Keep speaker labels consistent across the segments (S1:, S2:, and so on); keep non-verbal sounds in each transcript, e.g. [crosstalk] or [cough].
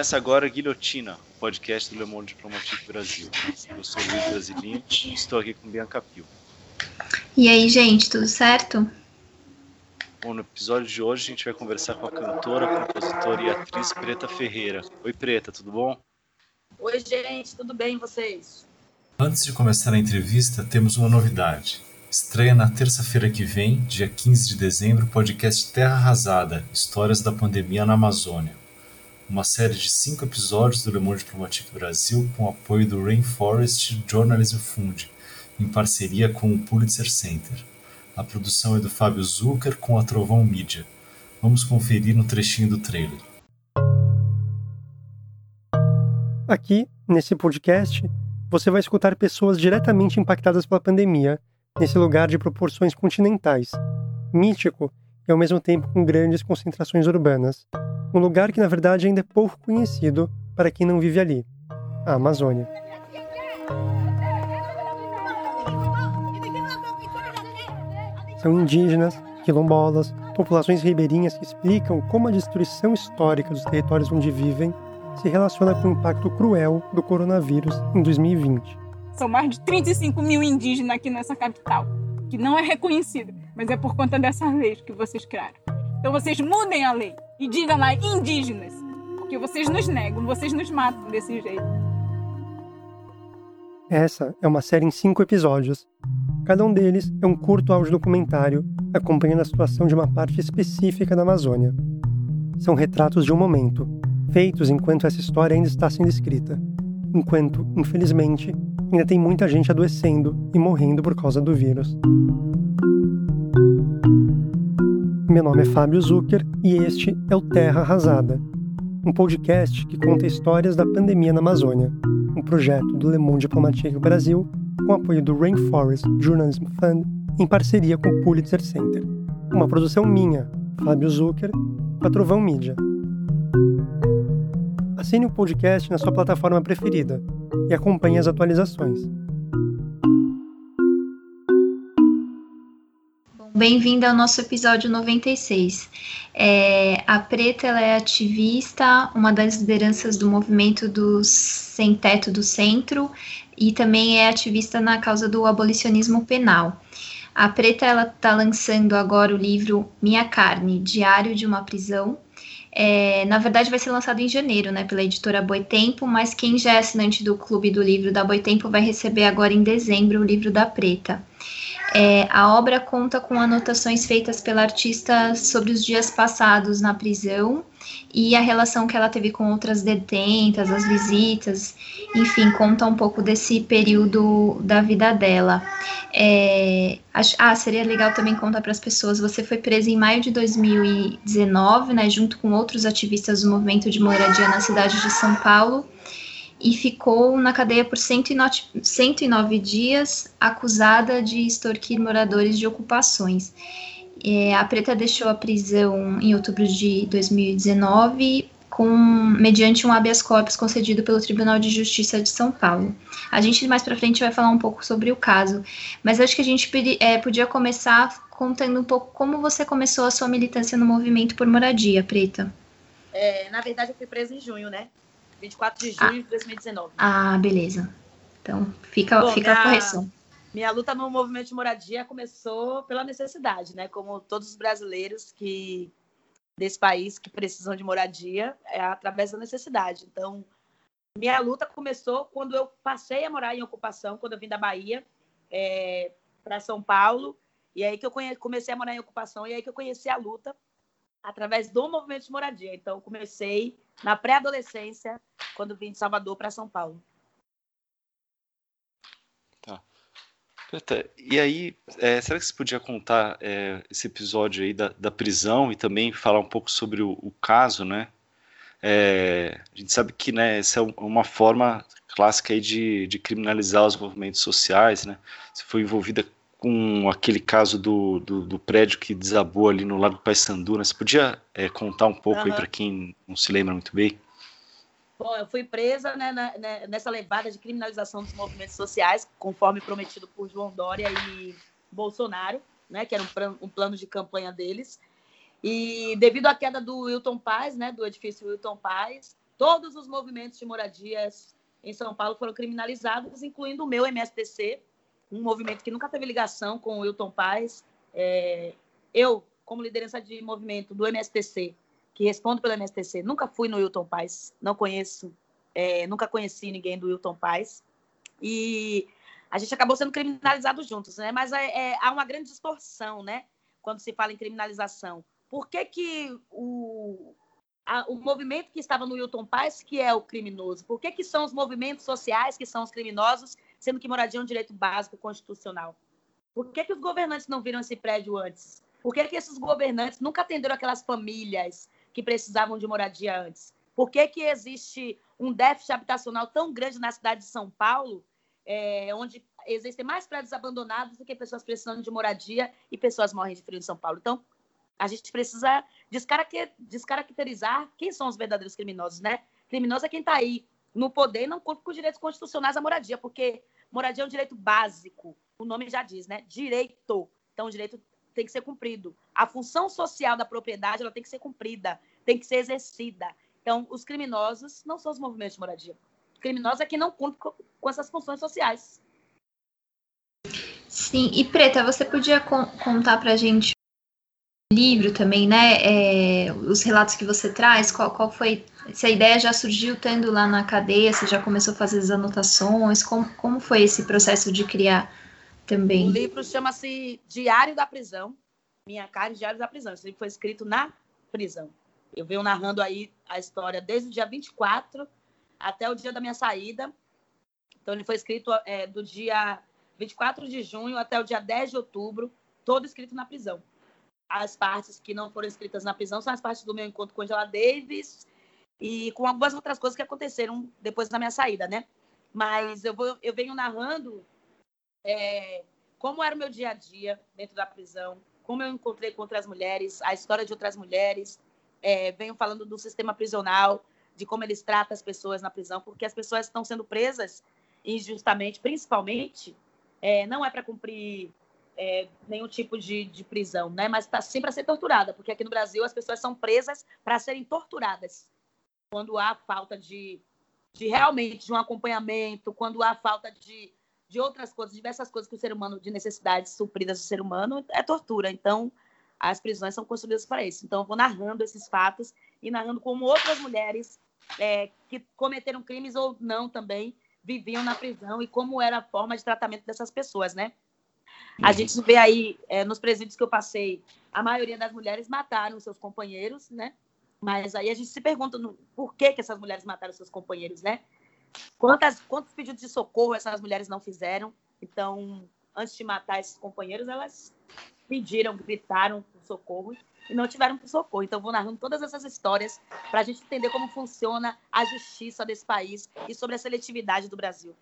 S1: Começa agora Guilhotina, o podcast do Le Monde Diplomatique Brasil. Eu sou Luiz Brasilinho e estou aqui com Bianca Pio.
S2: E aí, gente, tudo certo?
S1: Bom, no episódio de hoje a gente vai conversar com a cantora, compositora e atriz Preta Ferreira. Oi, Preta, tudo bom?
S3: Oi, gente, tudo bem vocês?
S4: Antes de começar a entrevista, temos uma novidade. Estreia na terça-feira que vem, dia 15 de dezembro, o podcast Terra Arrasada Histórias da Pandemia na Amazônia. Uma série de cinco episódios do Le Monde Diplomatique Brasil com apoio do Rainforest Journalism Fund, em parceria com o Pulitzer Center. A produção é do Fábio Zucker com a Trovão Mídia. Vamos conferir no trechinho do trailer.
S5: Aqui, nesse podcast, você vai escutar pessoas diretamente impactadas pela pandemia nesse lugar de proporções continentais, mítico e ao mesmo tempo com grandes concentrações urbanas. Um lugar que na verdade ainda é pouco conhecido para quem não vive ali, a Amazônia. São indígenas, quilombolas, populações ribeirinhas que explicam como a destruição histórica dos territórios onde vivem se relaciona com o impacto cruel do coronavírus em 2020.
S6: São mais de 35 mil indígenas aqui nessa capital, que não é reconhecida, mas é por conta dessa lei que vocês criaram. Então vocês mudem a lei e digam lá indígenas, porque vocês nos negam, vocês nos matam desse jeito.
S5: Essa é uma série em cinco episódios. Cada um deles é um curto documentário acompanhando a situação de uma parte específica da Amazônia. São retratos de um momento, feitos enquanto essa história ainda está sendo escrita, enquanto, infelizmente, ainda tem muita gente adoecendo e morrendo por causa do vírus. Meu nome é Fábio Zucker e este é o Terra Arrasada, um podcast que conta histórias da pandemia na Amazônia, um projeto do Le Monde Diplomatique Brasil com apoio do Rainforest Journalism Fund em parceria com o Pulitzer Center. Uma produção minha, Fábio Zucker, com a Trovão Mídia. Assine o podcast na sua plataforma preferida e acompanhe as atualizações.
S2: Bem-vinda ao nosso episódio 96. É, a Preta ela é ativista, uma das lideranças do movimento do Sem Teto do Centro e também é ativista na causa do abolicionismo penal. A Preta ela está lançando agora o livro Minha Carne, Diário de uma Prisão, é, na verdade, vai ser lançado em janeiro, né, pela editora Boitempo, mas quem já é assinante do Clube do Livro da Boitempo vai receber agora em dezembro o livro da Preta. É, a obra conta com anotações feitas pela artista sobre os dias passados na prisão e a relação que ela teve com outras detentas, as visitas, enfim, conta um pouco desse período da vida dela. É, ah, seria legal também contar para as pessoas, você foi presa em maio de 2019, né, junto com outros ativistas do movimento de moradia na cidade de São Paulo, e ficou na cadeia por 109, 109 dias, acusada de extorquir moradores de ocupações. É, a Preta deixou a prisão em outubro de 2019 com, mediante um habeas corpus concedido pelo Tribunal de Justiça de São Paulo. A gente mais para frente vai falar um pouco sobre o caso, mas acho que a gente é, podia começar contando um pouco como você começou a sua militância no movimento por moradia, Preta.
S3: É, na verdade, eu fui presa em junho, né? 24 de junho ah. de 2019.
S2: Ah, beleza. Então, fica, Bom, fica minha, a correção.
S3: Minha luta no movimento de moradia começou pela necessidade, né? Como todos os brasileiros que desse país que precisam de moradia, é através da necessidade. Então, minha luta começou quando eu passei a morar em ocupação, quando eu vim da Bahia é, para São Paulo, e aí que eu comecei a morar em ocupação, e aí que eu conheci a luta através do movimento de moradia. Então, comecei na pré-adolescência, quando vim de Salvador para São Paulo.
S1: Tá. E aí, é, será que você podia contar é, esse episódio aí da, da, prisão e também falar um pouco sobre o, o caso, né? É, a gente sabe que né, essa é uma forma clássica aí de, de criminalizar os movimentos sociais, né? Você foi envolvida com aquele caso do, do, do, prédio que desabou ali no lado do Paissandu, né? Você podia é, contar um pouco uhum. aí para quem não se lembra muito bem?
S3: Bom, eu fui presa né, na, né, nessa levada de criminalização dos movimentos sociais, conforme prometido por João Dória e Bolsonaro, né, que era um, um plano de campanha deles. E devido à queda do Wilton Paz, né, do edifício Wilton Paz, todos os movimentos de moradias em São Paulo foram criminalizados, incluindo o meu MSTC, um movimento que nunca teve ligação com o Wilton Paz. É, eu, como liderança de movimento do MSTC, que respondo pelo MSTC, nunca fui no Wilton Paz, não conheço, é, nunca conheci ninguém do Wilton Paz. E a gente acabou sendo criminalizado juntos, né? Mas é, é, há uma grande distorção, né? Quando se fala em criminalização. Por que, que o, o movimento que estava no Wilton Paz que é o criminoso? Por que, que são os movimentos sociais que são os criminosos, sendo que moradia é um direito básico constitucional? Por que, que os governantes não viram esse prédio antes? Por que, que esses governantes nunca atenderam aquelas famílias que precisavam de moradia antes? Por que, que existe um déficit habitacional tão grande na cidade de São Paulo, é, onde existem mais prédios abandonados do que pessoas precisando de moradia e pessoas morrem de frio em São Paulo? Então, a gente precisa descaracterizar quem são os verdadeiros criminosos, né? Criminoso é quem está aí no poder e não conta com os direitos constitucionais à moradia, porque moradia é um direito básico, o nome já diz, né? Direito. Então, o direito tem que ser cumprido. A função social da propriedade ela tem que ser cumprida, tem que ser exercida. Então, os criminosos não são os movimentos de moradia. O criminoso é quem não cumpre com essas funções sociais.
S2: Sim, e Preta, você podia con contar para gente livro também, né? É, os relatos que você traz, qual, qual foi. Se a ideia já surgiu tendo lá na cadeia, você já começou a fazer as anotações, como, como foi esse processo de criar também?
S3: O livro chama-se Diário da Prisão, Minha Cara Diário da Prisão. Esse livro foi escrito na prisão. Eu venho narrando aí a história desde o dia 24 até o dia da minha saída. Então, ele foi escrito é, do dia 24 de junho até o dia 10 de outubro, todo escrito na prisão as partes que não foram escritas na prisão são as partes do meu encontro com Angela Davis e com algumas outras coisas que aconteceram depois da minha saída, né? Mas eu, vou, eu venho narrando é, como era o meu dia a dia dentro da prisão, como eu encontrei com outras mulheres, a história de outras mulheres, é, venho falando do sistema prisional, de como eles tratam as pessoas na prisão, porque as pessoas estão sendo presas injustamente, principalmente, é, não é para cumprir é, nenhum tipo de, de prisão, né? Mas está sempre a ser torturada, porque aqui no Brasil as pessoas são presas para serem torturadas quando há falta de, de realmente de um acompanhamento, quando há falta de, de outras coisas, diversas coisas que o ser humano, de necessidades supridas do ser humano, é tortura. Então, as prisões são construídas para isso. Então, eu vou narrando esses fatos e narrando como outras mulheres é, que cometeram crimes ou não também viviam na prisão e como era a forma de tratamento dessas pessoas, né? A gente vê aí, é, nos presídios que eu passei, a maioria das mulheres mataram seus companheiros, né? Mas aí a gente se pergunta no, por que, que essas mulheres mataram seus companheiros, né? Quantas, quantos pedidos de socorro essas mulheres não fizeram? Então, antes de matar esses companheiros, elas pediram, gritaram por socorro e não tiveram por socorro. Então, vou narrando todas essas histórias para a gente entender como funciona a justiça desse país e sobre a seletividade do Brasil.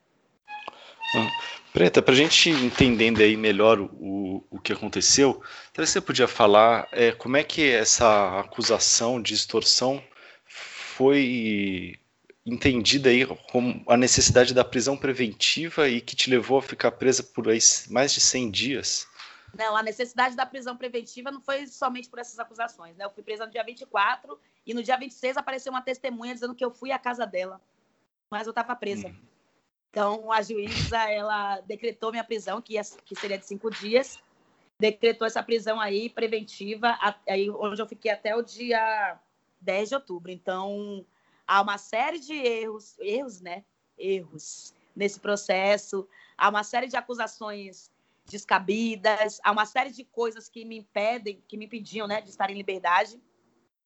S1: Preta, para a gente entendendo aí melhor o, o que aconteceu, talvez você podia falar é, como é que essa acusação de extorsão foi entendida aí como a necessidade da prisão preventiva e que te levou a ficar presa por aí mais de 100 dias?
S3: Não, a necessidade da prisão preventiva não foi somente por essas acusações, né? Eu fui presa no dia 24 e no dia 26 apareceu uma testemunha dizendo que eu fui à casa dela, mas eu estava presa. Hum. Então, a juíza, ela decretou minha prisão, que, ia, que seria de cinco dias, decretou essa prisão aí preventiva, aí onde eu fiquei até o dia 10 de outubro. Então, há uma série de erros, erros, né? Erros nesse processo, há uma série de acusações descabidas, há uma série de coisas que me impedem, que me impediam, né, de estar em liberdade.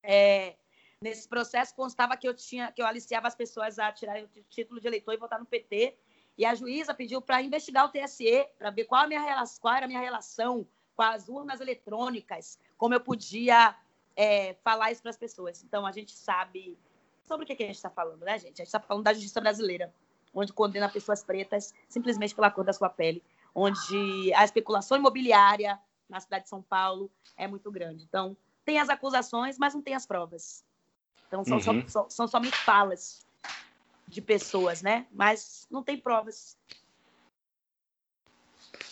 S3: É, Nesse processo constava que eu tinha, que eu aliciava as pessoas a tirarem o título de eleitor e votar no PT. E a juíza pediu para investigar o TSE, para ver qual, a minha qual era a minha relação com as urnas eletrônicas, como eu podia é, falar isso para as pessoas. Então, a gente sabe sobre o que, que a gente está falando, né, gente? A gente está falando da justiça brasileira, onde condena pessoas pretas simplesmente pela cor da sua pele, onde a especulação imobiliária na cidade de São Paulo é muito grande. Então, tem as acusações, mas não tem as provas. Então, são, uhum. só, são somente falas de pessoas, né? Mas não tem provas.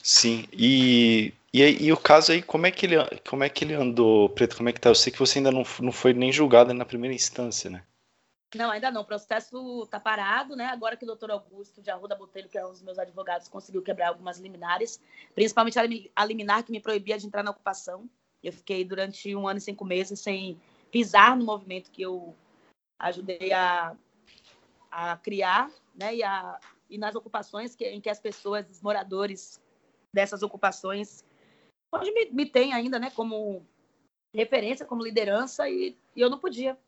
S1: Sim, e, e, e, o caso aí, como é, que ele, como é que ele andou, Preto? Como é que tá? Eu sei que você ainda não, não foi nem julgado na primeira instância, né?
S3: Não, ainda não. O processo está parado, né? Agora que o doutor Augusto de Arruda Botelho, que é um dos meus advogados, conseguiu quebrar algumas liminares, principalmente a liminar que me proibia de entrar na ocupação. Eu fiquei durante um ano e cinco meses sem pisar no movimento que eu ajudei a, a criar, né? E, a, e nas ocupações que, em que as pessoas, os moradores dessas ocupações, onde me, me tem ainda, né? Como referência, como liderança, e, e eu não podia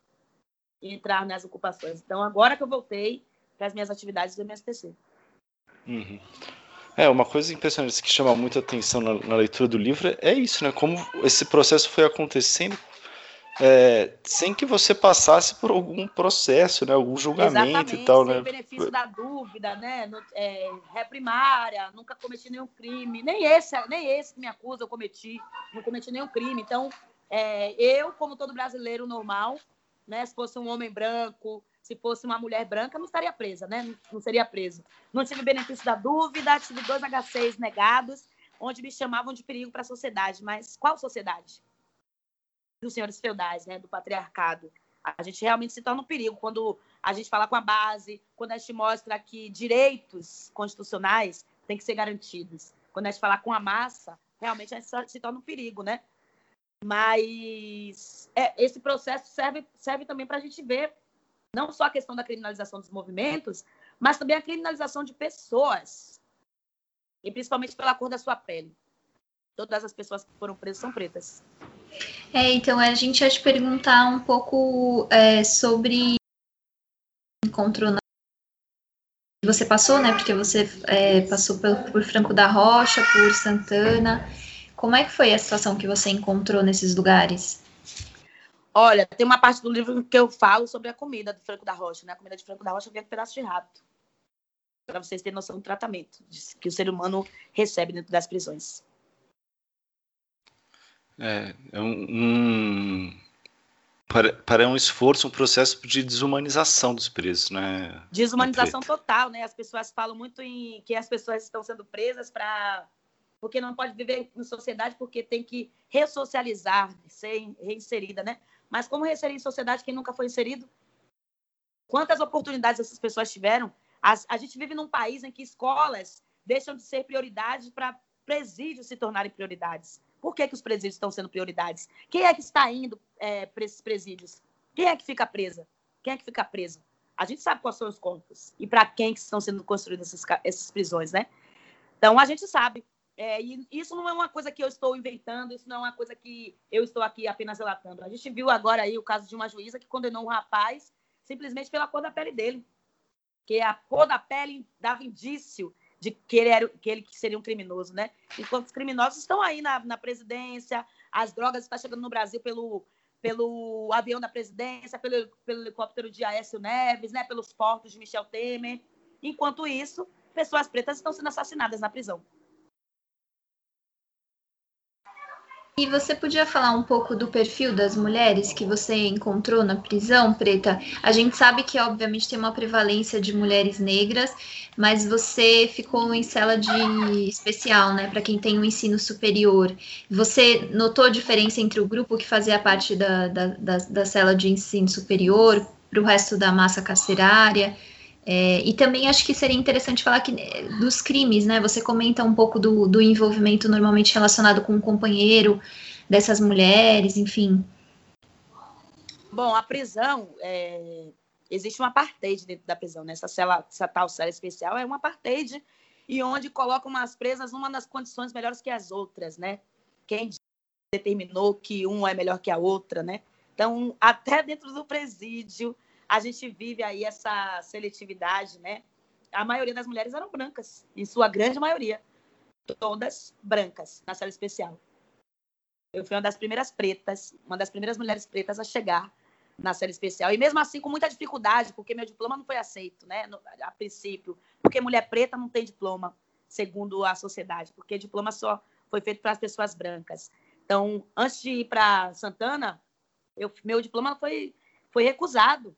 S3: entrar nas ocupações. Então, agora que eu voltei para as minhas atividades do MSTC.
S1: Uhum. É, uma coisa impressionante que chama muita atenção na, na, leitura do livro é isso, né? Como esse processo foi acontecendo é, sem que você passasse por algum processo, né? Algum julgamento
S3: Exatamente,
S1: e tal,
S3: sem
S1: né?
S3: benefício da dúvida, né? No, é, reprimária, nunca cometi nenhum crime, nem esse, nem esse que me acusa eu cometi, não cometi nenhum crime. Então, é, eu, como todo brasileiro normal, né? Se fosse um homem branco, se fosse uma mulher branca, não estaria presa, né? Não seria preso. Não tive benefício da dúvida, tive dois H6 negados, onde me chamavam de perigo para a sociedade. Mas qual sociedade? Dos senhores feudais, né? Do patriarcado. A gente realmente se torna um perigo quando a gente fala com a base, quando a gente mostra que direitos constitucionais têm que ser garantidos. Quando a gente fala com a massa, realmente a gente se torna um perigo, né? Mas é, esse processo serve, serve também para a gente ver não só a questão da criminalização dos movimentos, mas também a criminalização de pessoas, e principalmente pela cor da sua pele. Todas as pessoas que foram presas são pretas.
S2: É, então a gente ia te perguntar um pouco é, sobre encontro na você passou, né? Porque você é, passou por, por Franco da Rocha, por Santana. Como é que foi a situação que você encontrou nesses lugares?
S3: Olha, tem uma parte do livro que eu falo sobre a comida do Franco da Rocha, né? A comida de Franco da Rocha vem com pedaço de rato. Para vocês terem noção do tratamento que o ser humano recebe dentro das prisões.
S1: É, é um, um para, para um esforço, um processo de desumanização dos presos, né?
S3: Desumanização total, né? As pessoas falam muito em que as pessoas estão sendo presas para porque não pode viver em sociedade porque tem que ressocializar, ser reinserida, né? Mas como reinserir em sociedade quem nunca foi inserido? Quantas oportunidades essas pessoas tiveram? A, a gente vive num país em que escolas deixam de ser prioridade para presídios se tornarem prioridades. Por que, que os presídios estão sendo prioridades? Quem é que está indo é, para esses presídios? Quem é que fica presa? Quem é que fica preso? A gente sabe quais são os contos e para quem que estão sendo construídas essas, essas prisões, né? Então a gente sabe é, e isso não é uma coisa que eu estou inventando, isso não é uma coisa que eu estou aqui apenas relatando. A gente viu agora aí o caso de uma juíza que condenou um rapaz simplesmente pela cor da pele dele. Que a cor da pele dava indício de que ele, era, que ele seria um criminoso, né? Enquanto os criminosos estão aí na, na presidência, as drogas estão chegando no Brasil pelo, pelo avião da presidência, pelo, pelo helicóptero de Aécio Neves, né? pelos portos de Michel Temer. Enquanto isso, pessoas pretas estão sendo assassinadas na prisão.
S2: E você podia falar um pouco do perfil das mulheres que você encontrou na prisão, Preta? A gente sabe que, obviamente, tem uma prevalência de mulheres negras, mas você ficou em cela de especial, né, para quem tem um ensino superior. Você notou diferença entre o grupo que fazia parte da, da, da, da cela de ensino superior para o resto da massa carcerária? É, e também acho que seria interessante falar que, é, dos crimes, né? Você comenta um pouco do, do envolvimento normalmente relacionado com o um companheiro dessas mulheres, enfim.
S3: Bom, a prisão, é, existe uma apartheid dentro da prisão, né? Essa, cela, essa tal cela especial é uma apartheid e onde colocam as presas numa das condições melhores que as outras, né? Quem determinou que uma é melhor que a outra, né? Então, até dentro do presídio, a gente vive aí essa seletividade, né? A maioria das mulheres eram brancas, em sua grande maioria. Todas brancas, na cela especial. Eu fui uma das primeiras pretas, uma das primeiras mulheres pretas a chegar na série especial. E mesmo assim, com muita dificuldade, porque meu diploma não foi aceito, né? No, a princípio. Porque mulher preta não tem diploma, segundo a sociedade. Porque diploma só foi feito para as pessoas brancas. Então, antes de ir para Santana, eu, meu diploma foi, foi recusado.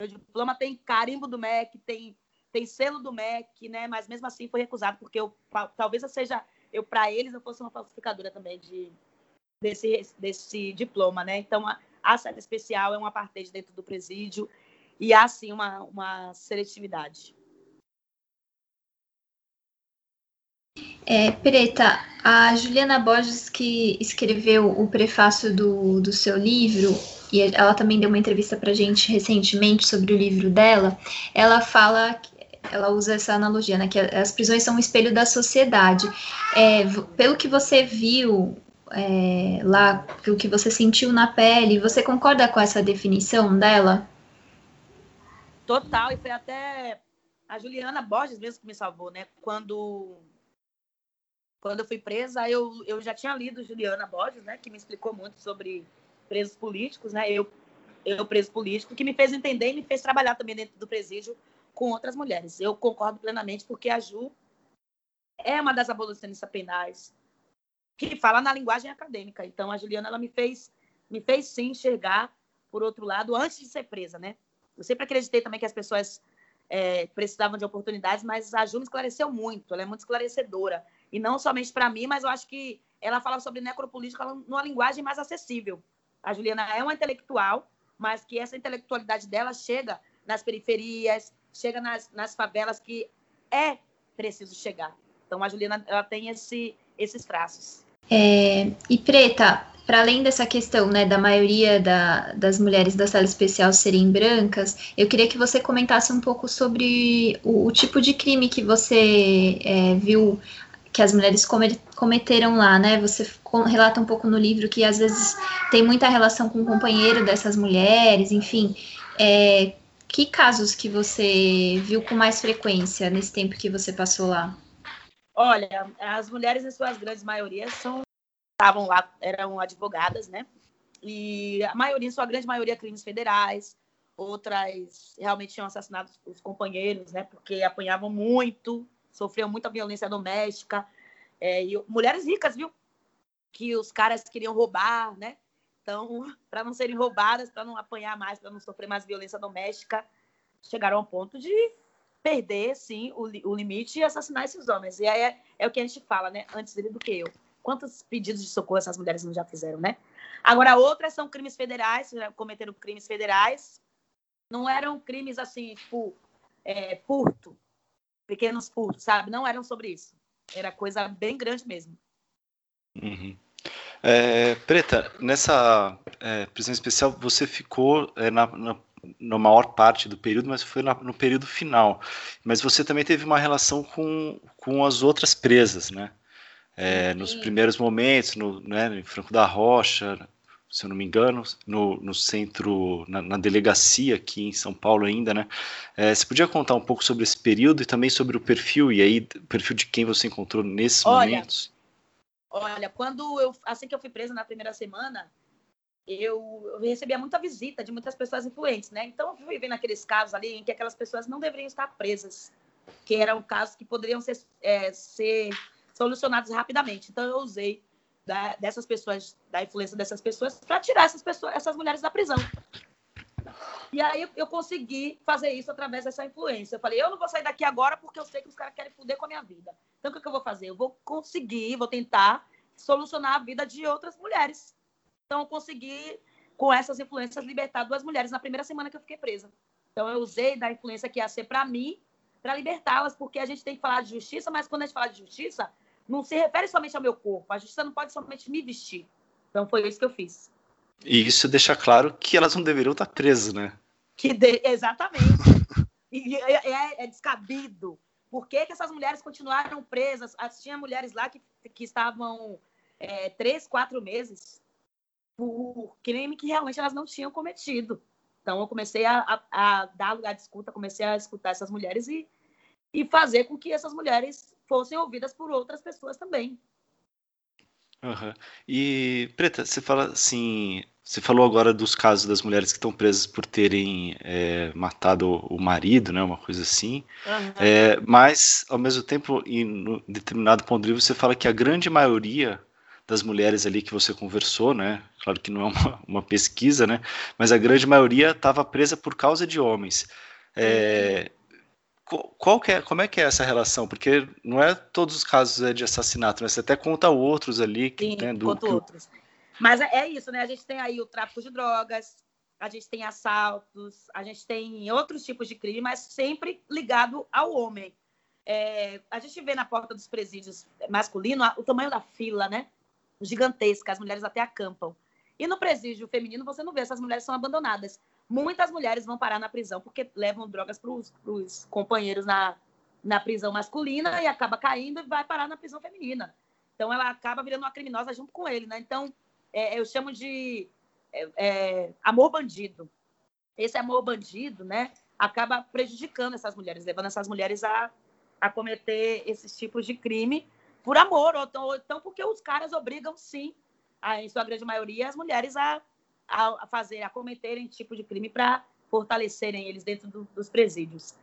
S3: Meu diploma tem carimbo do MEC, tem, tem selo do MEC, né? Mas mesmo assim foi recusado, porque eu, talvez eu seja, eu para eles eu fosse uma falsificadora também de, desse, desse diploma, né? Então a, a sede especial é uma parte dentro do presídio e há sim uma, uma seletividade.
S2: É, Preta, a Juliana Borges, que escreveu o prefácio do, do seu livro, e ela também deu uma entrevista para gente recentemente sobre o livro dela, ela fala, ela usa essa analogia, né, que as prisões são um espelho da sociedade. É, pelo que você viu é, lá, pelo que você sentiu na pele, você concorda com essa definição dela?
S3: Total, e foi até a Juliana Borges mesmo que me salvou, né? Quando quando eu fui presa, eu, eu já tinha lido Juliana Borges, né, que me explicou muito sobre presos políticos, né, eu, eu preso político, que me fez entender e me fez trabalhar também dentro do presídio com outras mulheres. Eu concordo plenamente, porque a Ju é uma das abolicionistas penais que fala na linguagem acadêmica. Então, a Juliana, ela me fez, me fez sim enxergar por outro lado, antes de ser presa, né? Eu sempre acreditei também que as pessoas é, precisavam de oportunidades, mas a Ju me esclareceu muito, ela é muito esclarecedora. E não somente para mim, mas eu acho que ela fala sobre necropolítica numa linguagem mais acessível. A Juliana é uma intelectual, mas que essa intelectualidade dela chega nas periferias, chega nas, nas favelas que é preciso chegar. Então a Juliana ela tem esse, esses traços.
S2: É, e Preta, para além dessa questão né, da maioria da, das mulheres da sala especial serem brancas, eu queria que você comentasse um pouco sobre o, o tipo de crime que você é, viu que as mulheres cometeram lá, né? Você relata um pouco no livro que às vezes tem muita relação com o companheiro dessas mulheres, enfim. É, que casos que você viu com mais frequência nesse tempo que você passou lá?
S3: Olha, as mulheres, em suas grandes maiorias, são, estavam lá, eram advogadas, né? E a maioria, em sua grande maioria, crimes federais. Outras realmente tinham assassinado os companheiros, né? Porque apanhavam muito, sofriam muita violência doméstica. É, e mulheres ricas, viu? Que os caras queriam roubar, né? Então, [laughs] para não serem roubadas, para não apanhar mais, para não sofrer mais violência doméstica, chegaram ao ponto de perder, sim, o, o limite e assassinar esses homens. E aí é, é, o que a gente fala, né? Antes dele do que eu. Quantos pedidos de socorro essas mulheres não já fizeram, né? Agora, outras são crimes federais, cometeram crimes federais. Não eram crimes assim, tipo, é, furto, pequenos furtos, sabe? Não eram sobre isso. Era coisa bem grande mesmo.
S1: Uhum. É, Preta, nessa é, prisão especial você ficou é, na, na, na, maior parte do período, mas foi na, no período final. Mas você também teve uma relação com, com as outras presas, né? É, nos primeiros momentos, no, né, em Franco da Rocha, se eu não me engano, no, no centro, na, na, delegacia aqui em São Paulo ainda, né? É, você podia contar um pouco sobre esse período e também sobre o perfil, e aí, o perfil de quem você encontrou nesses olha, momentos?
S3: Olha, quando eu, assim que eu fui presa na primeira semana, eu, eu recebia muita visita de muitas pessoas influentes, né? Então, eu fui vendo aqueles casos ali em que aquelas pessoas não deveriam estar presas, que eram casos que poderiam ser, é, ser solucionados rapidamente. Então, eu usei da, dessas pessoas, da influência dessas pessoas, para tirar essas pessoas, essas mulheres da prisão. E aí eu consegui fazer isso através dessa influência. Eu falei, eu não vou sair daqui agora porque eu sei que os caras querem foder com a minha vida. Então o que, que eu vou fazer? Eu vou conseguir, vou tentar solucionar a vida de outras mulheres. Então eu consegui, com essas influências, libertar duas mulheres na primeira semana que eu fiquei presa. Então eu usei da influência que ia ser para mim, para libertá-las, porque a gente tem que falar de justiça, mas quando a gente fala de justiça, não se refere somente ao meu corpo. A justiça não pode somente me vestir. Então foi isso que eu fiz.
S1: E isso deixa claro que elas não deveriam estar presas, né?
S3: Que de... Exatamente. e é, é, descabido. Por que, que, essas mulheres continuaram presas? Tinha mulheres lá que, que estavam é, três, quatro meses por crime que realmente elas não tinham cometido. Então eu comecei a, a, a dar lugar de escuta, comecei a escutar essas mulheres e, e fazer com que essas mulheres fossem ouvidas por outras pessoas também.
S1: Uhum. E, Preta, você fala assim, você falou agora dos casos das mulheres que estão presas por terem é, matado o marido, né, uma coisa assim, uhum. é, mas, ao mesmo tempo, em determinado ponto de vista, você fala que a grande maioria das mulheres ali que você conversou, né, claro que não é uma, uma pesquisa, né, mas a grande maioria estava presa por causa de homens. É, qual que é, como é que é essa relação? Porque não é todos os casos é de assassinato, né? Você até conta outros ali que
S3: Sim, né, do, que... outros. Mas é, é, isso, né? A gente tem aí o tráfico de drogas, a gente tem assaltos, a gente tem outros tipos de crime, mas sempre ligado ao homem. É, a gente vê na porta dos presídios masculinos o tamanho da fila, né? Gigantesca, as mulheres até acampam. E no presídio feminino você não vê, essas mulheres são abandonadas. Muitas mulheres vão parar na prisão porque levam drogas para os companheiros na, na prisão masculina e acaba caindo e vai parar na prisão feminina. Então ela acaba virando uma criminosa junto com ele, né? Então é, eu chamo de é, é, amor bandido. Esse amor bandido, né, acaba prejudicando essas mulheres, levando essas mulheres a, a cometer esses tipos de crime por amor, ou ou então porque os caras obrigam, sim, a, em sua grande maioria, as mulheres a, a, fazer, a cometerem tipo de crime para fortalecerem eles dentro do, dos presídios.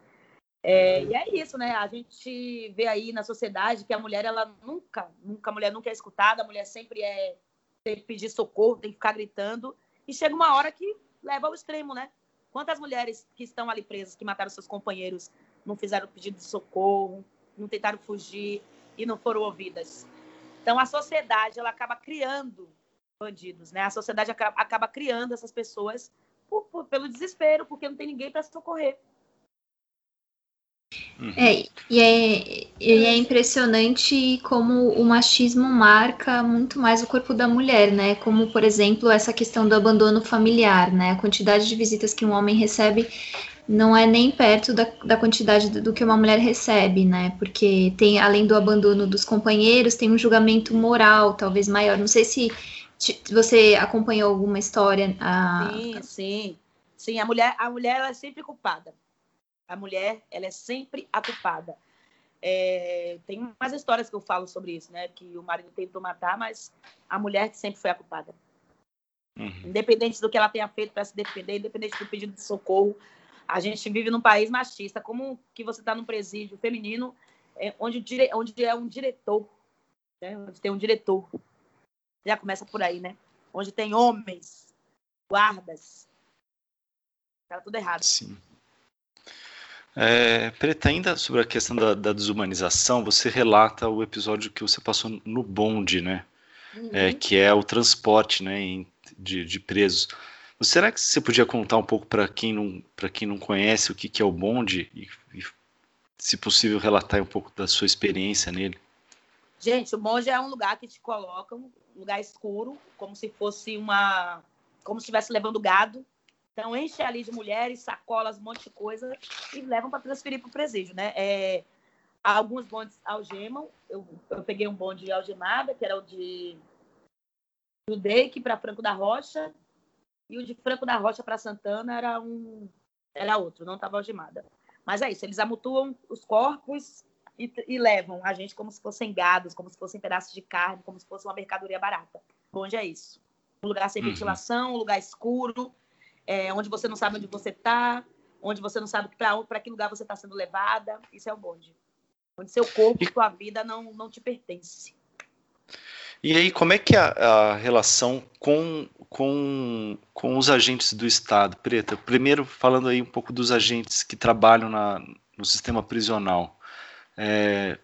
S3: É, e é isso, né? A gente vê aí na sociedade que a mulher, ela nunca, nunca, a mulher nunca é escutada, a mulher sempre é tem que pedir socorro, tem que ficar gritando. E chega uma hora que leva ao extremo, né? Quantas mulheres que estão ali presas, que mataram seus companheiros, não fizeram pedido de socorro, não tentaram fugir e não foram ouvidas? Então, a sociedade, ela acaba criando bandidos, né? A sociedade acaba, criando essas pessoas por, por, pelo desespero, porque não tem ninguém para socorrer.
S2: Uhum. É, e é, e é impressionante como o machismo marca muito mais o corpo da mulher, né? Como, por exemplo, essa questão do abandono familiar, né? A quantidade de visitas que um homem recebe não é nem perto da, da quantidade do, do que uma mulher recebe, né? Porque tem, além do abandono dos companheiros, tem um julgamento moral, talvez maior. Não sei se você acompanhou alguma história.
S3: A... Sim, sim. Sim, a mulher, a mulher ela é sempre culpada. A mulher, ela é sempre a culpada. É, tem umas histórias que eu falo sobre isso, né? Que o marido tentou matar, mas a mulher que sempre foi a culpada. Uhum. Independente do que ela tenha feito para se defender, independente do pedido de socorro, a gente vive num país machista. Como que você está num presídio feminino, é, onde, dire, onde é um diretor, né? onde tem um diretor. Já começa por aí, né? Onde tem homens, guardas. Tá tudo errado.
S1: Sim. É, Preta, ainda sobre a questão da, da, desumanização, você relata o episódio que você passou no bonde, né? Uhum. É, que é o transporte né, de, de, presos. Será que você podia contar um pouco para quem, não, quem não conhece o que, que é o bonde e, e, se possível, relatar um pouco da sua experiência nele?
S3: Gente, o bonde é um lugar que te coloca, um lugar escuro, como se fosse uma. como se estivesse levando gado então, enche ali de mulheres, sacolas, um monte de coisa e levam para transferir para o presídio, né? É, alguns bondes algemam. Eu, eu peguei um bonde algemada, que era o de Drake para Franco da Rocha, e o de Franco da Rocha para Santana era um era outro, não estava algemada. Mas é isso, eles amutuam os corpos e, e, levam a gente como se fossem gados, como se fossem pedaços de carne, como se fosse uma mercadoria barata. Bonde é isso. Um lugar sem uhum. ventilação, um lugar escuro, é, onde você não sabe onde você está, onde você não sabe para que lugar você está sendo levada. Isso é o bonde. Onde seu corpo, e... sua vida não, não te pertence.
S1: E aí, como é que é a, a relação com, com, com os agentes do Estado, Preta? Primeiro, falando aí um pouco dos agentes que trabalham na, no sistema prisional. É,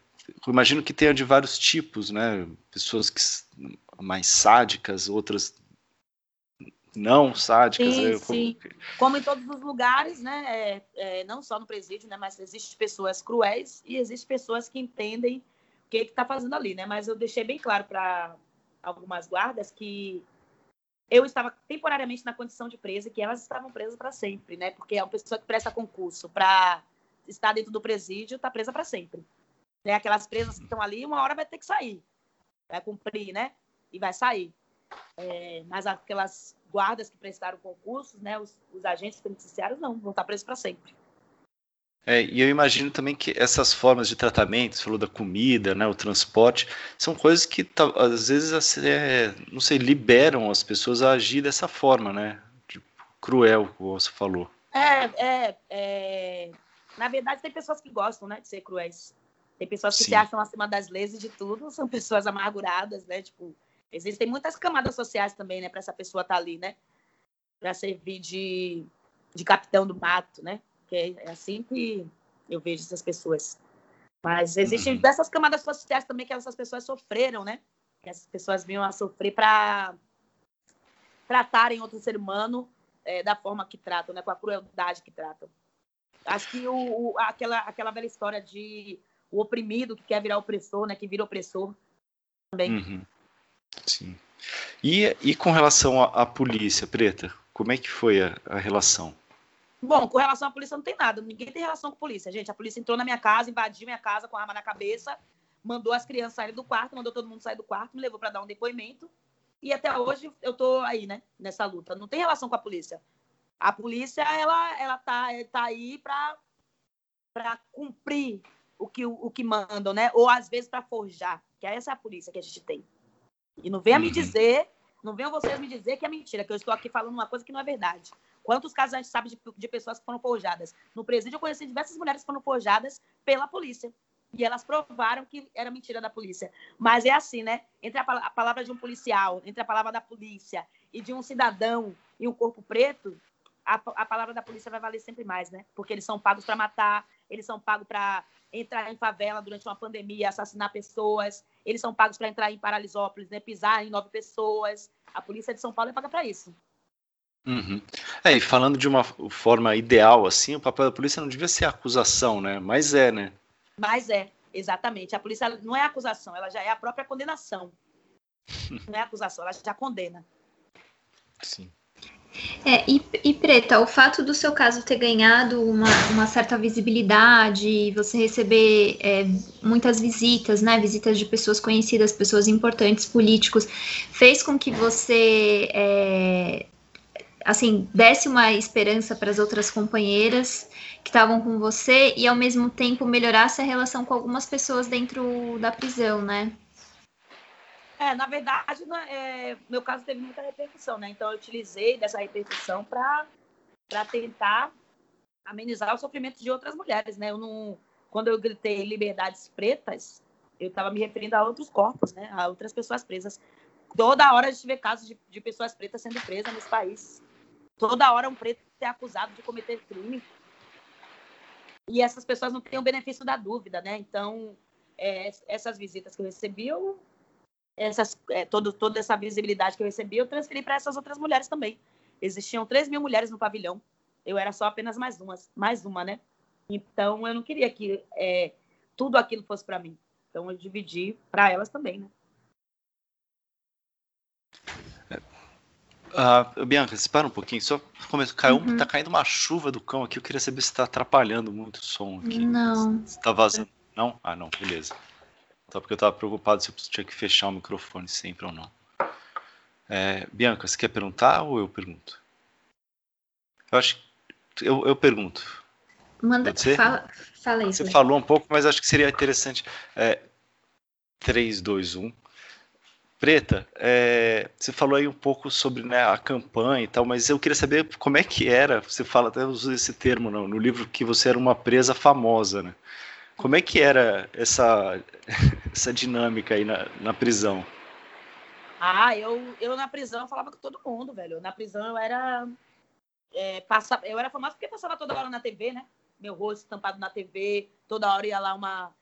S1: eu imagino que tenha de vários tipos, né? Pessoas que mais sádicas, outras não sádicas.
S3: Sim, sim. Como em todos os lugares, né? É, é, não só no presídio, né? Mas existem pessoas cruéis e existem pessoas que entendem o que está fazendo ali, né? Mas eu deixei bem claro para algumas guardas que eu estava temporariamente na condição de presa que elas estavam presas para sempre, né? Porque é uma pessoa que presta concurso para estar dentro do presídio está presa para sempre. Né? Aquelas presas que estão ali, uma hora vai ter que sair, vai cumprir, né? E vai sair. É, mas aquelas guardas que prestaram concursos, né, os, os agentes penitenciários não, vão estar presos para sempre.
S1: É, e eu imagino também que essas formas de tratamento, você falou da comida, né, o transporte, são coisas que às vezes, é, não sei, liberam as pessoas a agir dessa forma, né? Tipo, cruel, como você falou.
S3: É, é, é, na verdade tem pessoas que gostam, né, de ser cruéis. Tem pessoas que Sim. se acham acima das leis e de tudo, [laughs] são pessoas amarguradas, né, tipo, Existem muitas camadas sociais também, né, para essa pessoa estar tá ali, né? Para servir de, de capitão do mato, né? Que é assim que eu vejo essas pessoas. Mas existem uhum. dessas camadas sociais também que essas pessoas sofreram, né? Que essas pessoas vinham a sofrer para tratarem outro ser humano é, da forma que tratam, né? Com a crueldade que tratam. Acho que o, o, aquela, aquela velha história de o oprimido que quer virar opressor, né? Que vira opressor também.
S1: Uhum. Sim. E, e com relação à, polícia, Preta, como é que foi a, a, relação?
S3: Bom, com relação à polícia não tem nada. Ninguém tem relação com a polícia, gente. A polícia entrou na minha casa, invadiu minha casa com a arma na cabeça, mandou as crianças saírem do quarto, mandou todo mundo sair do quarto, me levou para dar um depoimento. E até hoje eu tô aí, né? Nessa luta. Não tem relação com a polícia. A polícia, ela, ela tá, tá aí para para cumprir o que, o, o que mandam, né? Ou às vezes para forjar. Que essa é a polícia que a gente tem. E não venha uhum. me dizer, não venham vocês me dizer que é mentira, que eu estou aqui falando uma coisa que não é verdade. Quantos casos a gente sabe de, de pessoas que foram forjadas? No presídio eu conheci diversas mulheres que foram forjadas pela polícia. E elas provaram que era mentira da polícia. Mas é assim, né? Entre a, a palavra de um policial, entre a palavra da polícia e de um cidadão e um corpo preto, a, a palavra da polícia vai valer sempre mais, né? Porque eles são pagos para matar, eles são pagos para entrar em favela durante uma pandemia, assassinar pessoas, eles são pagos para entrar em Paralisópolis, né? Pisar em nove pessoas. A polícia de São Paulo é paga para isso.
S1: Uhum. É, e falando de uma forma ideal, assim, o papel da polícia não devia ser acusação, né? Mas é, né?
S3: Mas é, exatamente. A polícia não é acusação, ela já é a própria condenação. [laughs] não é acusação, ela já condena.
S1: Sim.
S2: É, e, e, Preta, o fato do seu caso ter ganhado uma, uma certa visibilidade, você receber é, muitas visitas, né? Visitas de pessoas conhecidas, pessoas importantes, políticos, fez com que você é, assim, desse uma esperança para as outras companheiras que estavam com você e ao mesmo tempo melhorasse a relação com algumas pessoas dentro da prisão, né?
S3: É, na verdade, né, é, meu caso teve muita repercussão, né? Então eu utilizei dessa repercussão para tentar amenizar o sofrimento de outras mulheres, né? Eu não, quando eu gritei liberdades pretas, eu estava me referindo a outros corpos, né? A outras pessoas presas. Toda hora a gente vê casos de, de pessoas pretas sendo presas nesse país. Toda hora um preto é acusado de cometer crime. E essas pessoas não têm o benefício da dúvida, né? Então, é, essas visitas que eu recebi, eu, essas, é, todo, toda essa visibilidade que eu recebi, eu transferi para essas outras mulheres também. Existiam 3 mil mulheres no pavilhão. Eu era só apenas mais uma, mais uma, né? Então, eu não queria que é, tudo aquilo fosse para mim. Então, eu dividi para elas também, né?
S1: Uh, Bianca, para um pouquinho. Só começou, caiu, uhum. tá caindo uma chuva do cão aqui. Eu queria saber se está atrapalhando muito o som aqui.
S2: Não.
S1: Se tá vazando. Não? Ah, não, beleza. Só porque eu estava preocupado se eu tinha que fechar o microfone sempre ou não. É, Bianca, você quer perguntar ou eu pergunto? Eu acho que eu, eu pergunto.
S2: Manda, fala, fala
S1: isso. Você falou um pouco, mas acho que seria interessante. É, 3, 2, 1. Preta, é, você falou aí um pouco sobre né, a campanha e tal, mas eu queria saber como é que era, você fala, até usou esse termo no, no livro, que você era uma presa famosa, né? Como é que era essa, [laughs] essa dinâmica aí na, na prisão?
S3: Ah, eu, eu na prisão falava com todo mundo, velho. Na prisão eu era. É, passa, eu era famosa porque passava toda hora na TV, né? Meu rosto estampado na TV, toda hora ia lá uma,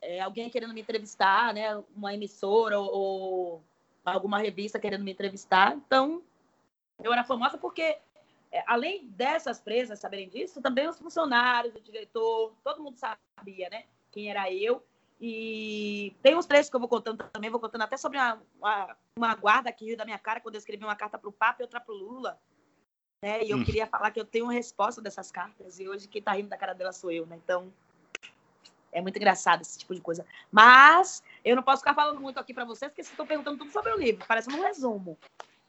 S3: é, alguém querendo me entrevistar, né? Uma emissora ou, ou, alguma revista querendo me entrevistar. Então, eu era famosa porque, além dessas presas saberem disso, também os funcionários, o diretor, todo mundo sabia, né? Quem era eu. E tem uns trechos que eu vou contando também, vou contando até sobre uma, uma, uma guarda que riu da minha cara quando eu escrevi uma carta para o Papa e outra para o Lula. Né? E eu hum. queria falar que eu tenho resposta dessas cartas, e hoje quem está rindo da cara dela sou eu, né? Então, é muito engraçado esse tipo de coisa. Mas eu não posso ficar falando muito aqui para vocês, porque vocês estão perguntando tudo sobre o livro. Parece um resumo.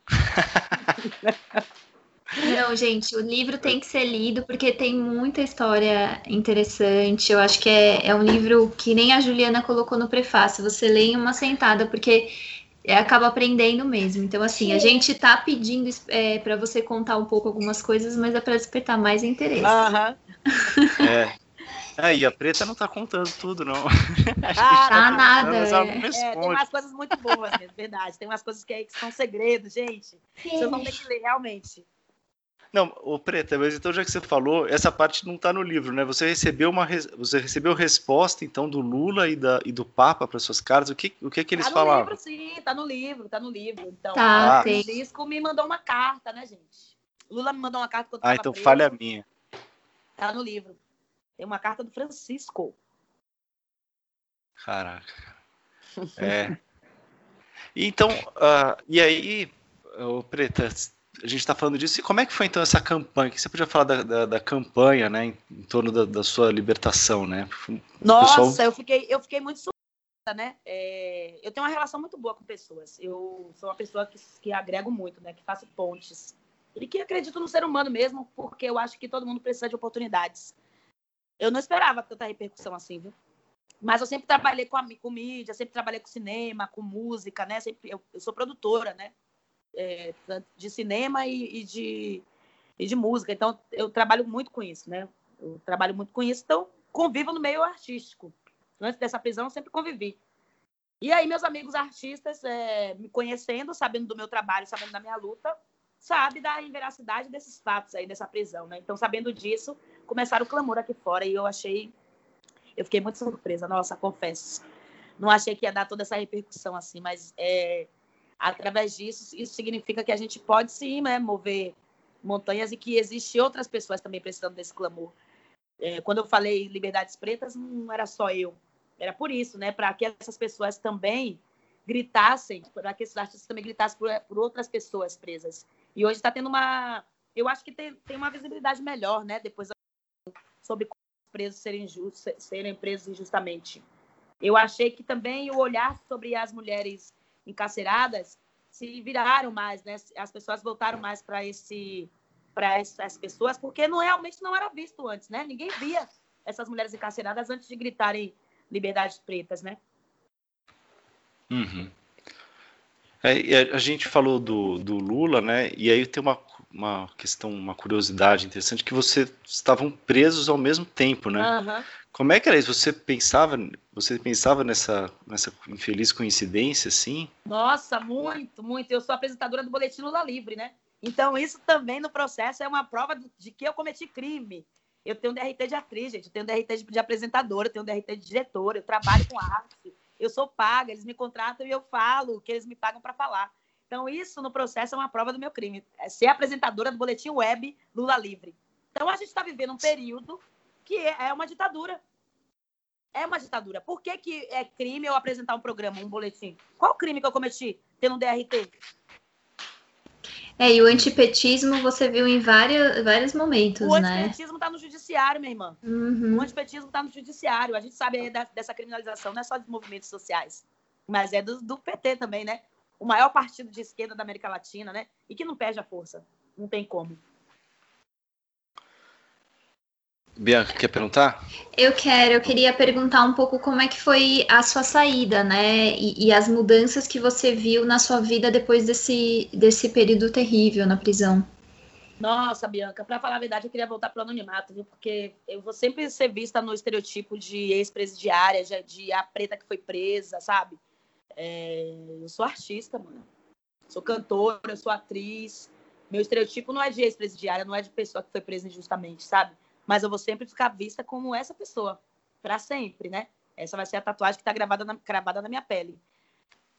S3: [laughs]
S2: Não, gente, o livro tem que ser lido porque tem muita história interessante. Eu acho que é, é um livro que nem a Juliana colocou no prefácio. Você lê em uma sentada, porque é, acaba aprendendo mesmo. Então, assim, a gente tá pedindo é, para você contar um pouco algumas coisas, mas é para despertar mais interesse.
S3: Aham.
S1: É. É, e a preta não tá contando tudo, não. [laughs]
S2: Ah, tá nada. É.
S3: É, tem umas coisas muito boas mesmo, verdade. Tem umas coisas que, aí que são segredos, gente. Vocês vão ter que ler, realmente.
S1: Não, o Preta, mas então já que você falou, essa parte não está no livro, né? Você recebeu uma você recebeu resposta então do Lula e, da, e do Papa para suas cartas. O que o que, que eles
S3: tá
S1: falaram?
S3: Livro, sim, tá no livro, tá no livro. Então,
S2: tá,
S3: o Francisco me mandou uma carta, né, gente? Lula me mandou uma carta quando
S1: Ah, então falha minha.
S3: Tá no livro. Tem uma carta do Francisco.
S1: Caraca. É. [laughs] Então, uh, e aí, ô, Preta, a gente está falando disso. E como é que foi então essa campanha? que você podia falar da, da, da campanha, né, em, em torno da, da, sua libertação, né?
S3: Nossa, pessoal... eu fiquei, eu fiquei muito surpresa, né? É, eu tenho uma relação muito boa com pessoas. Eu sou uma pessoa que, que agrego muito, né? Que faço pontes e que acredito no ser humano mesmo, porque eu acho que todo mundo precisa de oportunidades. Eu não esperava tanta repercussão assim, viu? Mas eu sempre trabalhei com, a, com mídia, sempre trabalhei com cinema, com música, né? Sempre, eu, eu sou produtora, né? É, de cinema e, e, de, e de música. Então, eu trabalho muito com isso, né? Eu trabalho muito com isso, então convivo no meio artístico. Antes dessa prisão, sempre convivi. E aí, meus amigos artistas, é, me conhecendo, sabendo do meu trabalho, sabendo da minha luta, sabe da inveracidade desses fatos aí, dessa prisão, né? Então, sabendo disso, começaram o clamor aqui fora e eu achei eu fiquei muito surpresa, nossa, confesso. Não achei que ia dar toda essa repercussão assim, mas é, através disso, isso significa que a gente pode sim né, mover montanhas e que existem outras pessoas também precisando desse clamor. É, quando eu falei liberdades pretas, não era só eu. Era por isso, né? Para que essas pessoas também gritassem, para que esses artistas também gritassem por, por outras pessoas presas. E hoje está tendo uma. Eu acho que tem, tem uma visibilidade melhor, né? Depois sobre presos serem, injustos, serem presos injustamente. Eu achei que também o olhar sobre as mulheres encarceradas se viraram mais, né? As pessoas voltaram mais para esse para essas pessoas, porque não realmente não era visto antes, né? Ninguém via essas mulheres encarceradas antes de gritarem liberdades pretas, né?
S1: Uhum. É, a gente falou do, do Lula, né? E aí tem uma uma questão, uma curiosidade interessante, que vocês estavam presos ao mesmo tempo, né? Uhum. Como é que era isso? Você pensava, você pensava nessa, nessa infeliz coincidência, assim?
S3: Nossa, muito, muito. Eu sou apresentadora do Boletim Lula Livre, né? Então, isso também no processo é uma prova de que eu cometi crime. Eu tenho um DRT de atriz, gente. Eu tenho um DRT de apresentadora, eu tenho um DRT de diretora, eu trabalho com arte, eu sou paga, eles me contratam e eu falo o que eles me pagam para falar. Então, isso no processo é uma prova do meu crime. É ser apresentadora do boletim web Lula Livre. Então, a gente está vivendo um período que é, uma ditadura. É uma ditadura. Por que, que é crime eu apresentar um programa, um boletim? Qual crime que eu cometi tendo um DRT?
S2: É, e o antipetismo você viu em vários, vários momentos,
S3: o
S2: né?
S3: O antipetismo está no judiciário, minha irmã.
S2: Uhum.
S3: O antipetismo está no judiciário. A gente sabe dessa criminalização, não é só dos movimentos sociais, mas é do, do PT também, né? o maior partido de esquerda da América Latina, né? E que não perde a força. Não tem como.
S1: Bianca, quer perguntar?
S2: Eu quero, eu queria perguntar um pouco como é que foi a sua saída, né? E, e as mudanças que você viu na sua vida depois desse, desse período terrível na prisão.
S3: Nossa, Bianca, para falar a verdade, eu queria voltar para o anonimato, viu? Porque eu vou sempre ser vista no estereotipo de ex-presidiária, de a preta que foi presa, sabe? É, eu sou artista, mano. Sou cantora, sou atriz. Meu estereotipo não é de ex-presidiária, não é de pessoa que foi presa injustamente, sabe? Mas eu vou sempre ficar vista como essa pessoa, para sempre, né? Essa vai ser a tatuagem que está gravada na, gravada na minha pele.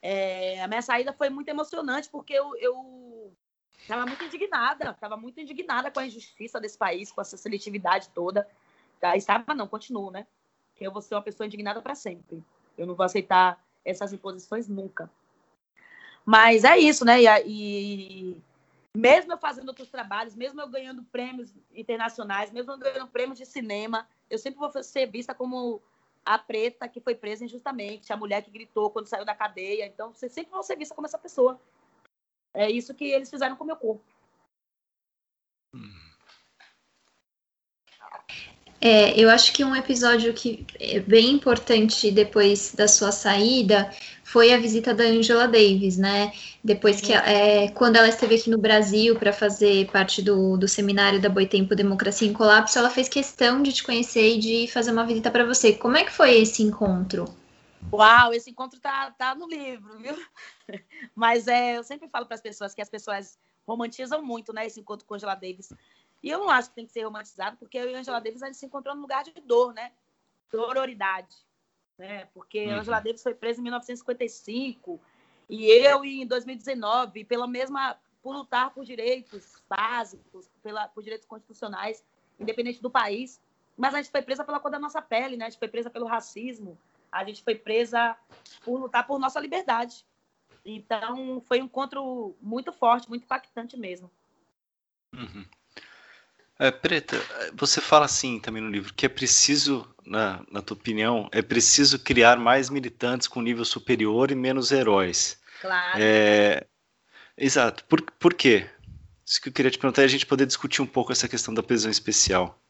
S3: É, a minha saída foi muito emocionante, porque eu, eu estava muito indignada, estava muito indignada com a injustiça desse país, com essa seletividade toda. Tá? Estava, não, continuo, né? Eu vou ser uma pessoa indignada para sempre. Eu não vou aceitar essas imposições nunca. Mas é isso, né? E, e, mesmo eu fazendo outros trabalhos, mesmo eu ganhando prêmios internacionais, mesmo eu ganhando prêmios de cinema, eu sempre vou ser vista como a preta que foi presa injustamente, a mulher que gritou quando saiu da cadeia. Então, você sempre vai ser vista como essa pessoa. É isso que eles fizeram com o meu corpo.
S2: É, eu acho que um episódio que é bem importante depois da sua saída foi a visita da Angela Davis, né? Depois que é, quando ela esteve aqui no Brasil para fazer parte do, do seminário da Boitempo Democracia em Colapso, ela fez questão de te conhecer e de fazer uma visita para você. Como é que foi esse encontro?
S3: Uau, esse encontro tá, tá no livro, viu? [laughs] Mas é, eu sempre falo para as pessoas que as pessoas romantizam muito, né, esse encontro com Angela Davis. E eu não acho que tem que ser romantizado, porque eu e Angela Davis a gente se encontrou num lugar de dor, né? Dororidade. Né? Porque uhum. Angela Davis foi presa em 1955 e eu em 2019, pela mesma, por lutar por direitos básicos, pela, por direitos constitucionais, independente do país. Mas a gente foi presa pela cor da nossa pele, né? A gente foi presa pelo racismo, a gente foi presa por lutar por nossa liberdade. Então, foi um encontro muito forte, muito impactante mesmo.
S1: Uhum. É, Preta, você fala assim também no livro que é preciso, na, na tua opinião, é preciso criar mais militantes com nível superior e menos heróis.
S3: Claro.
S1: É, exato. Por, por quê? Isso que eu queria te perguntar é a gente poder discutir um pouco essa questão da prisão especial.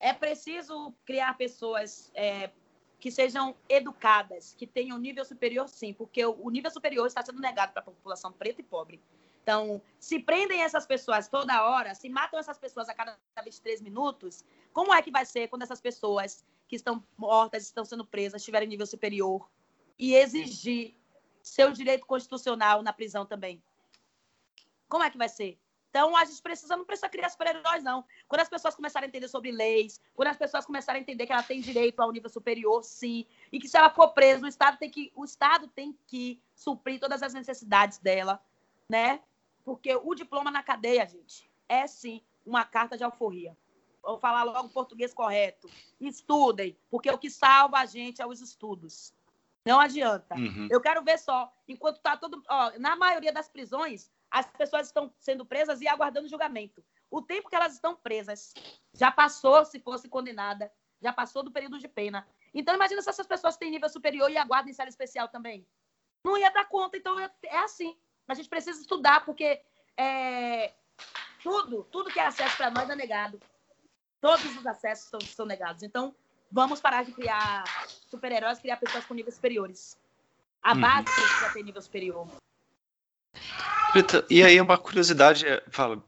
S3: É preciso criar pessoas é, que sejam educadas, que tenham nível superior, sim, porque o nível superior está sendo negado para a população preta e pobre. Então, se prendem essas pessoas toda hora, se matam essas pessoas a cada 23 minutos, como é que vai ser quando essas pessoas que estão mortas, estão sendo presas, tiverem nível superior e exigir seu direito constitucional na prisão também? Como é que vai ser? Então, a gente precisa, não precisa criar super-heróis, não. Quando as pessoas começarem a entender sobre leis, quando as pessoas começarem a entender que ela tem direito ao nível superior, sim, e que se ela for presa, o Estado tem que, o Estado tem que suprir todas as necessidades dela, né? Porque o diploma na cadeia, gente, é sim uma carta de alforria. Vou falar logo o português correto. Estudem, porque o que salva a gente é os estudos. Não adianta. Uhum. Eu quero ver só, enquanto está todo. Ó, na maioria das prisões, as pessoas estão sendo presas e aguardando julgamento. O tempo que elas estão presas já passou, se fosse condenada, já passou do período de pena. Então, imagina se essas pessoas têm nível superior e aguardam em série especial também. Não ia dar conta, então é, é assim. A gente precisa estudar, porque é, tudo, tudo que é acesso para nós é negado. Todos os acessos são, são negados. Então, vamos parar de criar super-heróis, criar pessoas com níveis superiores. A uhum. base precisa ter nível superior.
S1: E aí, uma curiosidade, é, fala,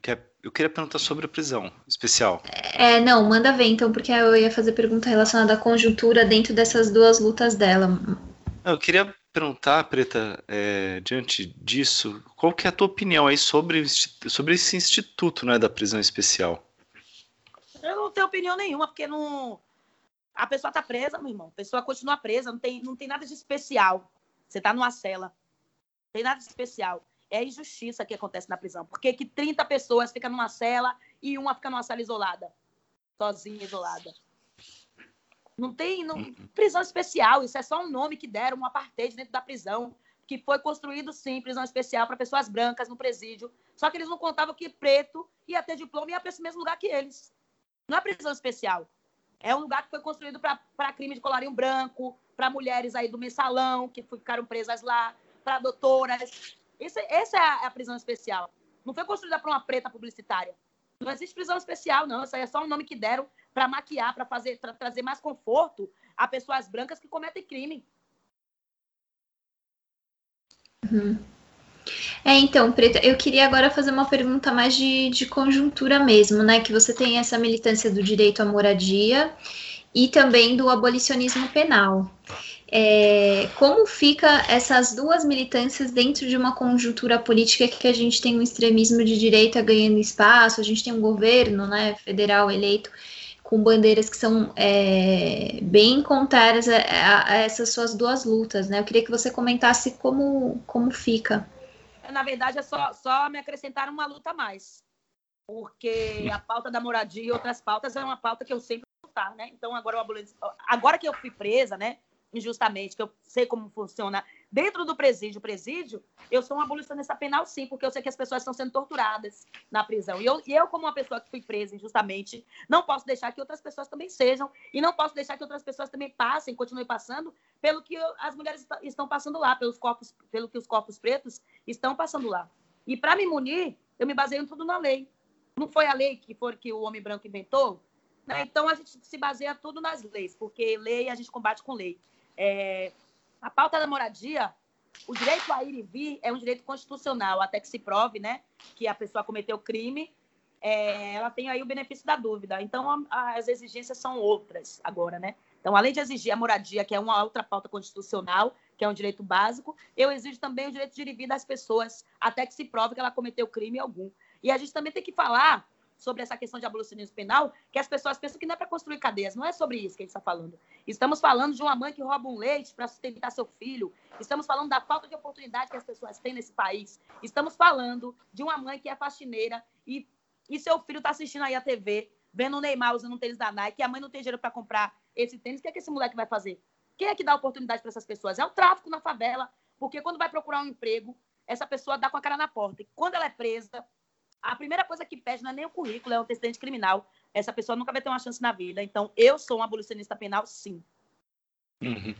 S1: que é, eu queria perguntar sobre a prisão especial.
S2: É, não, manda ver então, porque eu ia fazer pergunta relacionada à conjuntura dentro dessas duas lutas dela.
S1: Eu queria perguntar, Preta, é, diante disso, qual que é a tua opinião aí sobre, sobre esse instituto né, da prisão especial?
S3: Eu não tenho opinião nenhuma, porque não... a pessoa está presa, meu irmão. A pessoa continua presa, não tem, não tem nada de especial. Você está numa cela. Não tem nada de especial. É a injustiça que acontece na prisão. Por que 30 pessoas ficam numa cela e uma fica numa cela isolada? Sozinha, isolada. Não tem não, uhum. prisão especial, isso é só um nome que deram, um apartheid dentro da prisão, que foi construído sim, prisão especial para pessoas brancas no presídio. Só que eles não contavam que preto ia ter diploma e ia para esse mesmo lugar que eles. Não é prisão especial. É um lugar que foi construído para crime de colarinho branco, para mulheres aí do mensalão, que ficaram presas lá, para doutoras. Esse, essa é a, é a prisão especial. Não foi construída para uma preta publicitária. Não existe prisão especial, não. Isso aí é só um nome que deram para maquiar, para fazer, para trazer mais conforto a pessoas brancas que cometem crime.
S2: Uhum. É, então, Preta, eu queria agora fazer uma pergunta mais de, de conjuntura mesmo, né? Que você tem essa militância do direito à moradia e também do abolicionismo penal. É, como fica essas duas militâncias dentro de uma conjuntura política que a gente tem um extremismo de direita ganhando espaço, a gente tem um governo né, federal eleito com bandeiras que são é, bem contrárias a, a, a, essas suas duas lutas, né? Eu queria que você comentasse como, como fica.
S3: Na verdade, é só, só me acrescentar uma luta a mais. Porque a pauta da moradia e outras pautas é uma pauta que eu sempre vou lutar, né? Então, agora, agora que eu fui presa, né? Injustamente, que eu sei como funciona Dentro do presídio, presídio, eu sou uma abolicionista penal, sim, porque eu sei que as pessoas estão sendo torturadas na prisão. E eu, e eu, como uma pessoa que fui presa injustamente, não posso deixar que outras pessoas também sejam, e não posso deixar que outras pessoas também passem, continuem passando, pelo que as mulheres estão passando lá, pelos corpos, pelo que os corpos pretos estão passando lá. E para me munir, eu me baseio em tudo na lei. Não foi a lei que foi que o homem branco inventou? Né? Então a gente se baseia tudo nas leis, porque lei a gente combate com lei. É, a pauta da moradia, o direito a ir e vir é um direito constitucional, até que se prove né, que a pessoa cometeu crime, é, ela tem aí o benefício da dúvida. Então, a, as exigências são outras agora, né? Então, além de exigir a moradia, que é uma outra pauta constitucional, que é um direito básico, eu exijo também o direito de ir e vir das pessoas, até que se prove que ela cometeu crime algum. E a gente também tem que falar sobre essa questão de abolicionismo penal, que as pessoas pensam que não é para construir cadeias. Não é sobre isso que a gente está falando. Estamos falando de uma mãe que rouba um leite para sustentar seu filho. Estamos falando da falta de oportunidade que as pessoas têm nesse país. Estamos falando de uma mãe que é faxineira e, e seu filho está assistindo aí a TV, vendo o Neymar usando um tênis da Nike, e a mãe não tem dinheiro para comprar esse tênis. O que é que esse moleque vai fazer? Quem é que dá oportunidade para essas pessoas? É o tráfico na favela, porque quando vai procurar um emprego, essa pessoa dá com a cara na porta. E quando ela é presa, a primeira coisa que pede não é nem o currículo, é o antecedente criminal. Essa pessoa nunca vai ter uma chance na vida. Então, eu sou um abolicionista penal, sim.
S1: Uhum.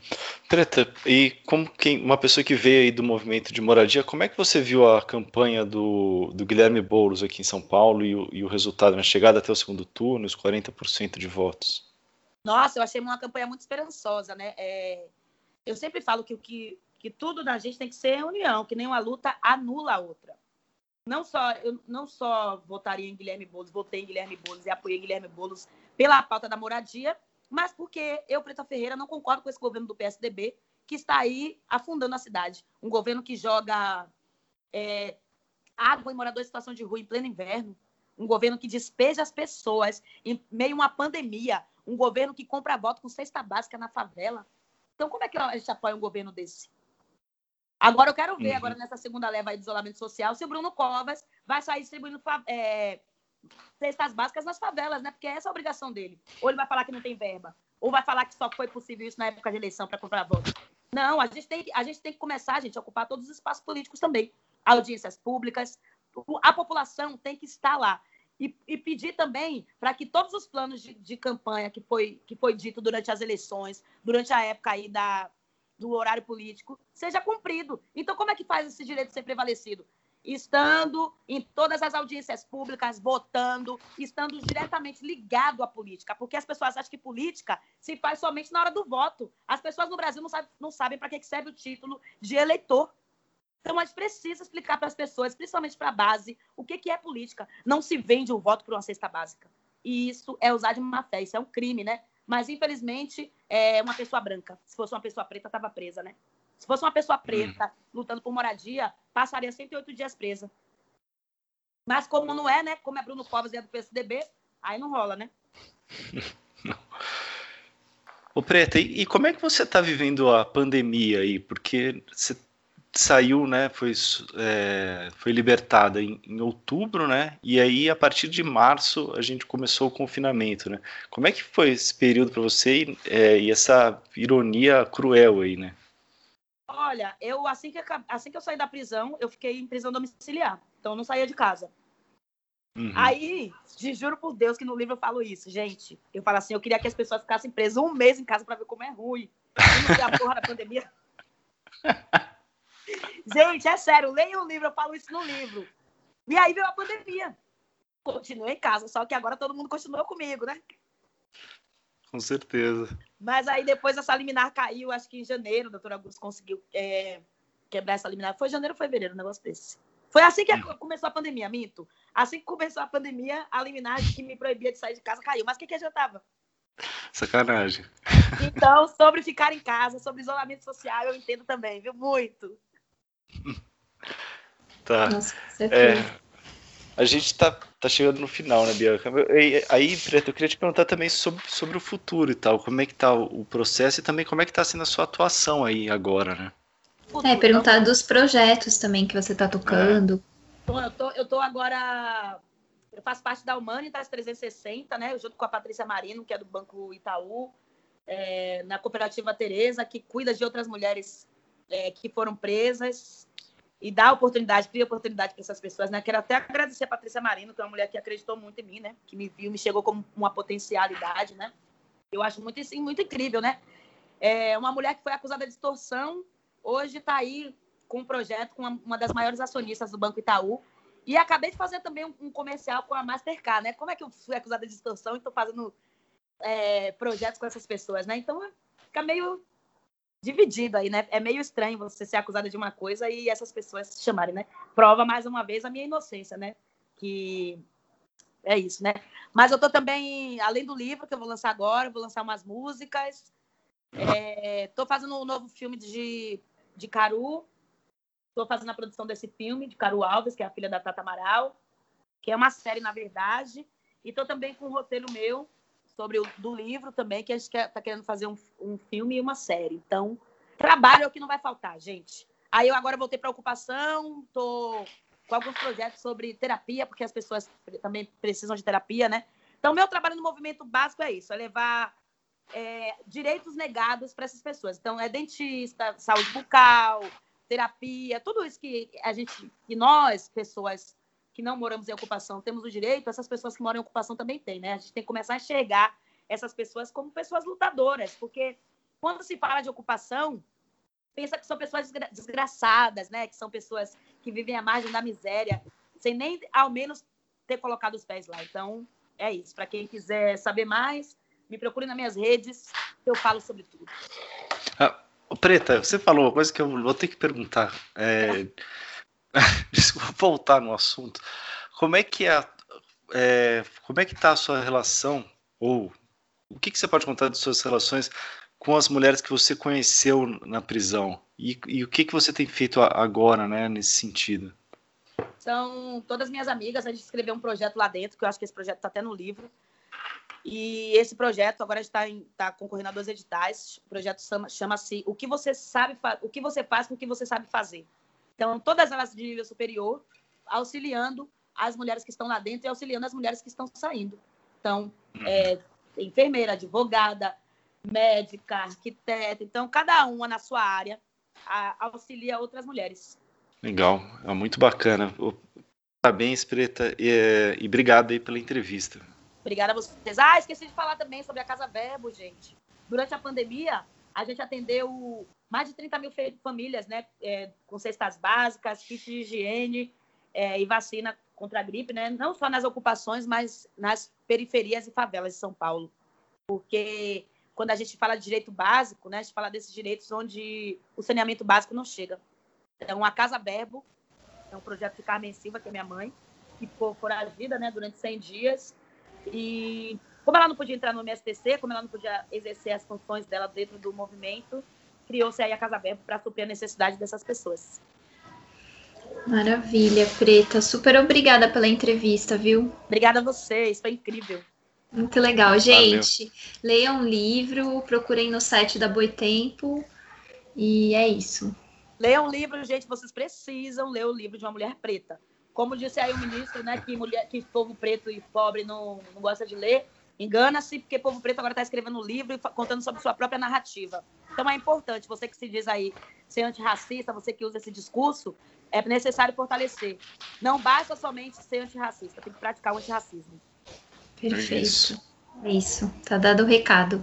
S1: Treta, e como quem, uma pessoa que veio aí do movimento de moradia, como é que você viu a campanha do, do Guilherme Boulos aqui em São Paulo e o, e o resultado na chegada até o segundo turno, os 40% de votos?
S3: Nossa, eu achei uma campanha muito esperançosa, né? É, eu sempre falo que que, que tudo na gente tem que ser união, que nenhuma luta anula a outra. Não só eu não só votaria em Guilherme Boulos, votei em Guilherme Boulos e apoiei Guilherme Boulos pela pauta da moradia, mas porque eu, Preta Ferreira, não concordo com esse governo do PSDB que está aí afundando a cidade. Um governo que joga é, água em moradores em situação de rua em pleno inverno. Um governo que despeja as pessoas em meio a uma pandemia. Um governo que compra voto com cesta básica na favela. Então, como é que a gente apoia um governo desse? Agora, eu quero ver, uhum. agora nessa segunda leva de isolamento social, se o Bruno Covas vai sair distribuindo é, cestas básicas nas favelas, né? Porque essa é a obrigação dele. Ou ele vai falar que não tem verba, ou vai falar que só foi possível isso na época de eleição para comprar voto. Não, a gente, tem, a gente tem que começar, a gente, a ocupar todos os espaços políticos também. Audiências públicas, a população tem que estar lá. E, e pedir também para que todos os planos de, de, campanha que foi, que foi dito durante as eleições, durante a época aí da, do horário político, seja cumprido. Então, como é que faz esse direito ser prevalecido? estando em todas as audiências públicas, votando, estando diretamente ligado à política, porque as pessoas acham que política se faz somente na hora do voto. As pessoas no Brasil não, sabe, não sabem para que serve o título de eleitor. Então, a gente precisa explicar para as pessoas, principalmente para a base, o que, que é política. Não se vende um voto por uma cesta básica. E isso é usar de má fé, isso é um crime, né? Mas, infelizmente, é uma pessoa branca. Se fosse uma pessoa preta, estava presa, né? Se fosse uma pessoa preta hum. lutando por moradia, passaria 108 dias presa. Mas como não é, né? Como é Bruno Covas e é do PSDB, aí não rola, né? [laughs]
S1: Ô Preta, e, e, como é que você está vivendo a pandemia aí? Porque você saiu, né? Foi, é, foi libertada em, em, outubro, né? E aí, a partir de março, a gente começou o confinamento, né? Como é que foi esse período para você é, e essa ironia cruel aí, né?
S3: Olha, eu assim que, assim que eu saí da prisão, eu fiquei em prisão domiciliar. Então eu não saía de casa. Uhum. Aí, te juro por Deus que no livro eu falo isso, gente. Eu falo assim, eu queria que as pessoas ficassem presas um mês em casa para ver como é ruim. Não a porra da pandemia. [laughs] gente, é sério, leia o livro, eu falo isso no livro. E aí veio a pandemia. Continuei em casa, só que agora todo mundo continuou comigo, né?
S1: Com certeza.
S3: Mas aí depois essa liminar caiu, acho que em janeiro, o doutor Augusto conseguiu é, quebrar essa liminar. Foi janeiro ou fevereiro, um negócio desse. Foi assim que hum. começou a pandemia, minto. Assim que começou a pandemia, a liminar que me proibia de sair de casa caiu. Mas o que, que adiantava?
S1: Sacanagem.
S3: Então, sobre ficar em casa, sobre isolamento social, eu entendo também, viu? Muito. [laughs]
S1: Tá. Nossa, é, a gente está tá chegando no final, né, Bianca? Aí, Preto, eu queria te perguntar também sobre, sobre o futuro e tal. Como é que tá o processo e também como é que tá sendo a sua atuação aí agora, né?
S2: É, perguntar dos projetos também que você está tocando.
S3: É. Eu, tô, eu tô agora. Eu faço parte da Humanitas 360, né? Junto com a Patrícia Marino, que é do Banco Itaú, é, na cooperativa Tereza, que cuida de outras mulheres é, que foram presas e dá oportunidade, cria oportunidade para essas pessoas, né? Quero até agradecer a Patrícia Marino, que é uma mulher que acreditou muito em mim, né? Que me viu, me chegou como uma potencialidade, né? Eu acho muito, assim, muito incrível, né? É uma mulher que foi acusada de extorsão, hoje está aí com um projeto com uma, das maiores acionistas do Banco Itaú. E acabei de fazer também um, um comercial com a Mastercard, né? Como é que eu fui acusada de extorsão e estou fazendo é, projetos com essas pessoas, né? Então, fica meio dividido aí, né? É meio estranho você ser acusada de uma coisa e essas pessoas se chamarem, né? Prova mais uma vez a minha inocência, né? Que é isso, né? Mas eu tô também, além do livro que eu vou lançar agora, vou lançar umas músicas. É, tô fazendo um novo filme de, de Caru. Tô fazendo a produção desse filme de Caru Alves, que é a filha da Tata Amaral. que é uma série, na verdade. E estou também com um roteiro meu sobre o do livro também, que a gente está querendo fazer um, um filme e uma série. Então, trabalho é o que não vai faltar, gente. Aí eu agora voltei para ocupação, estou com alguns projetos sobre terapia, porque as pessoas também precisam de terapia, né? Então, meu trabalho no movimento básico é isso, é levar é, direitos negados para essas pessoas. Então, é dentista, saúde bucal, terapia, tudo isso que a gente, que nós, pessoas que não moramos em ocupação, temos o direito, essas pessoas que moram em ocupação também têm, né? A gente tem que começar a enxergar essas pessoas como pessoas lutadoras, porque quando se fala de ocupação, pensa que são pessoas desgraçadas, né? Que são pessoas que vivem à margem da miséria, sem nem ao menos ter colocado os pés lá. Então, é isso. Para quem quiser saber mais, me procure nas minhas redes, eu falo sobre tudo.
S1: Ah, Preta, você falou uma coisa que eu vou ter que perguntar. É... [laughs] Voltar no assunto. Como é que é, é como é que está a sua relação ou o que, que você pode contar de suas relações com as mulheres que você conheceu na prisão e, e o que, que você tem feito agora, né, nesse sentido?
S3: São todas minhas amigas. A gente escreveu um projeto lá dentro, que eu acho que esse projeto está até no livro. E esse projeto agora está tá concorrendo a dois editais. O projeto chama-se chama O que você sabe, o que você faz com o que você sabe fazer. Então, todas elas de nível superior, auxiliando as mulheres que estão lá dentro e auxiliando as mulheres que estão saindo. Então, uhum. é, enfermeira, advogada, médica, arquiteta. Então, cada uma na sua área a, auxilia outras mulheres.
S1: Legal, é muito bacana. Parabéns, Preta, e, e obrigado aí pela entrevista.
S3: Obrigada a vocês. Ah, esqueci de falar também sobre a Casa Verbo, gente. Durante a pandemia, a gente atendeu mais de 30 mil famílias, né? É, com cestas básicas, kits de higiene é, e vacina contra a gripe, né? Não só nas ocupações, mas nas periferias e favelas de São Paulo. Porque quando a gente fala de direito básico, né? A gente fala desses direitos onde o saneamento básico não chega. Então, a Casa Verbo é um projeto de Carmen Silva, que é minha mãe, que ficou foragida, né? Durante 100 dias. E como ela não podia entrar no MSTC, como ela não podia exercer as funções dela dentro do movimento, criou-se aí a Casa Verbo para suprir a necessidade dessas pessoas.
S2: Maravilha, Preta. Super obrigada pela entrevista, viu?
S3: Obrigada a vocês, foi incrível.
S2: Muito legal, gente. Valeu. Leiam um livro, procurem no site da Boitempo e é isso.
S3: Leiam um livro, gente, vocês precisam ler o livro de uma mulher preta. Como disse aí o ministro, né, que mulher, que povo preto e pobre não, não gosta de ler, engana-se, porque povo preto agora está escrevendo um livro e contando sobre sua própria narrativa. Então é importante, você que se diz aí ser antirracista, você que usa esse discurso, é necessário fortalecer. Não basta somente ser antirracista, tem que praticar o antirracismo.
S2: Perfeito. É isso. É isso. Tá dado o recado.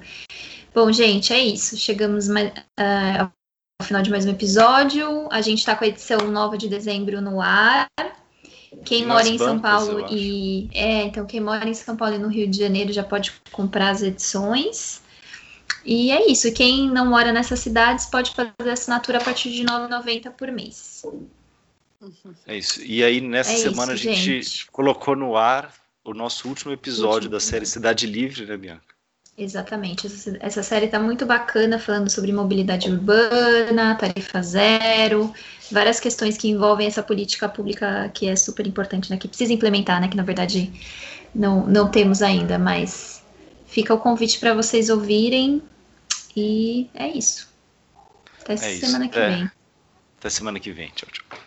S2: Bom, gente, é isso. Chegamos mais, uh, ao final de mais um episódio. A gente está com a edição nova de dezembro no ar. Quem mora em São Paulo e. É, então quem mora em São Paulo e no Rio de Janeiro já pode comprar as edições. E é isso. Quem não mora nessas cidades pode fazer assinatura a partir de R$ 9,90 por mês.
S1: É isso. E aí, nessa é semana, isso, a gente, gente, colocou no ar o nosso último episódio último. da série Cidade Livre, né, Bianca?
S2: Exatamente. Essa, essa série está muito bacana, falando sobre mobilidade urbana, tarifa zero, várias questões que envolvem essa política pública que é super importante, né? Que precisa implementar, né? Que na verdade não, não temos ainda, mas fica o convite para vocês ouvirem. E é isso. Até é semana isso. que é. vem.
S1: Até semana que vem. Tchau, tchau.